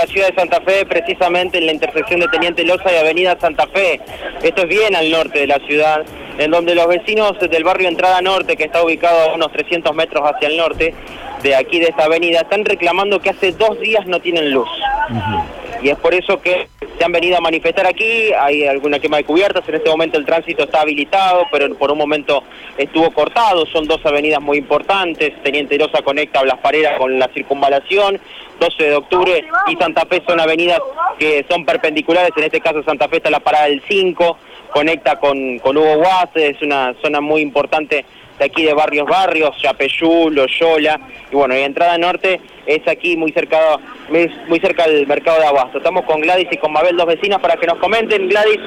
la ciudad de Santa Fe, precisamente en la intersección de Teniente Loza y Avenida Santa Fe. Esto es bien al norte de la ciudad, en donde los vecinos del barrio Entrada Norte, que está ubicado a unos 300 metros hacia el norte, de aquí de esta avenida, están reclamando que hace dos días no tienen luz. Y es por eso que se han venido a manifestar aquí, hay alguna quema de cubiertas, en este momento el tránsito está habilitado, pero por un momento estuvo cortado, son dos avenidas muy importantes, Teniente Rosa conecta Blas Parera con la circunvalación, 12 de octubre y Santa Fe son avenidas que son perpendiculares, en este caso Santa Fe está la parada del 5, conecta con, con Hugo Guas, es una zona muy importante de aquí de Barrios Barrios, Chapeyú, Loyola, y bueno, y entrada norte es aquí muy cerca, muy cerca del mercado de Abasto. Estamos con Gladys y con Mabel, dos vecinas, para que nos comenten. Gladys,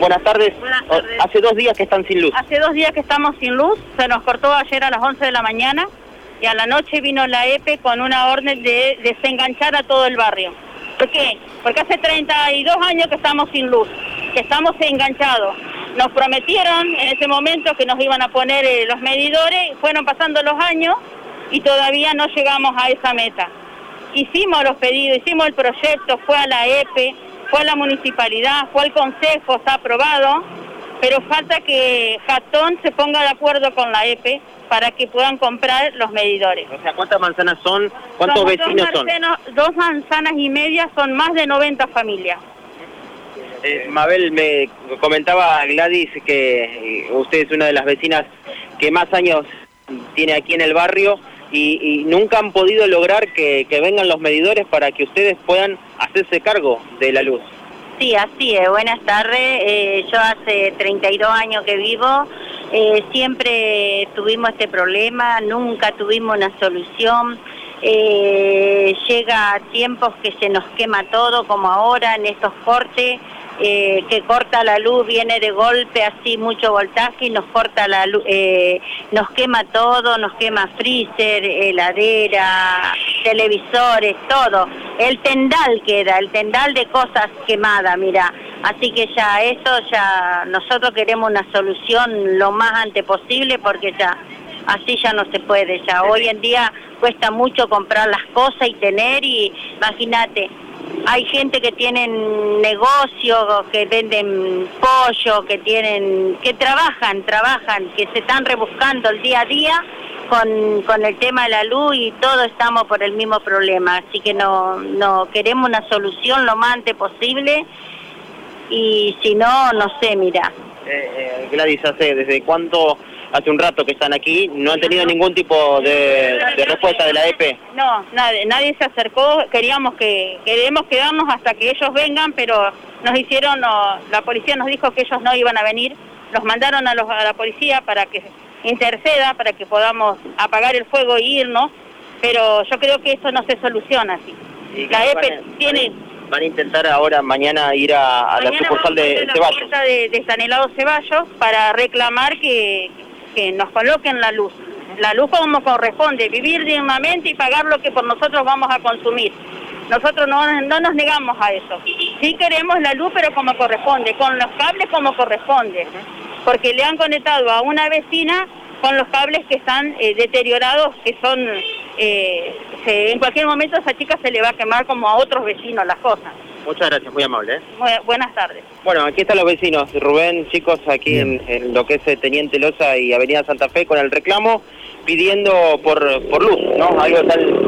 buenas tardes. Buenas tardes. Hace dos días que están sin luz. Hace dos días que estamos sin luz, se nos cortó ayer a las 11 de la mañana y a la noche vino la EPE con una orden de desenganchar a todo el barrio. ¿Por qué? Porque hace 32 años que estamos sin luz, que estamos enganchados. Nos prometieron en ese momento que nos iban a poner eh, los medidores, fueron pasando los años y todavía no llegamos a esa meta. Hicimos los pedidos, hicimos el proyecto, fue a la EPE, fue a la municipalidad, fue al consejo, está aprobado, pero falta que Jatón se ponga de acuerdo con la EPE para que puedan comprar los medidores. O sea, ¿cuántas manzanas son? ¿Cuántos vecinos son? Dos manzanas y media son más de 90 familias. Eh, Mabel, me comentaba Gladys que eh, usted es una de las vecinas que más años tiene aquí en el barrio y, nunca han podido lograr que, vengan los medidores para que ustedes puedan hacerse cargo de la luz. Sí, así es. Buenas tardes. Eh, yo hace 32 años que vivo. siempre tuvimos este problema, nunca tuvimos una solución. llega a tiempos que se nos quema todo, como ahora en estos cortes. Eh, que corta la luz, viene de golpe así mucho voltaje y nos corta la luz, eh, nos quema todo, nos quema freezer, heladera, televisores, todo. El tendal queda, el tendal de cosas quemadas, mira. Así que ya eso, ya nosotros queremos una solución lo más antes posible porque ya así ya no se puede, ya hoy en día cuesta mucho comprar las cosas y tener y imagínate, hay gente que tienen negocios, que venden pollo, que tienen, que trabajan, trabajan, que se están rebuscando el día a día con, con el tema de la luz y todos estamos por el mismo problema. Así que no, no queremos una solución lo más antes posible y si no, no sé, mira. Eh, eh, Gladys, ¿hace desde cuánto hace un rato que están aquí, no han tenido ningún tipo de, respuesta de la EP. No, nadie, nadie se acercó, queríamos que queremos quedarnos hasta que ellos vengan, pero nos hicieron, la policía nos dijo que ellos no iban a venir, los mandaron a, los, a la policía para que interceda, para que podamos apagar el fuego e irnos, pero yo creo que eso no se soluciona así. La EPE tiene... Van a intentar ahora, mañana, ir a, la sucursal de Ceballos. De, de Sanelado Ceballos para reclamar que, que nos coloquen la luz. La luz como corresponde, vivir dignamente y pagar lo que por nosotros vamos a consumir. Nosotros no, no nos negamos a eso. Sí queremos la luz, pero como corresponde, con los cables como corresponde. Porque le han conectado a una vecina con los cables que están eh, deteriorados, que son, eh, en cualquier momento a esa chica se le va a quemar como a otros vecinos las cosas. Muchas gracias, muy amable. ¿eh? buenas tardes. Bueno, aquí están los vecinos. Rubén, chicos, aquí en, lo que es eh, Teniente Loza y Avenida Santa Fe con el reclamo pidiendo por, por luz, ¿no? Algo tal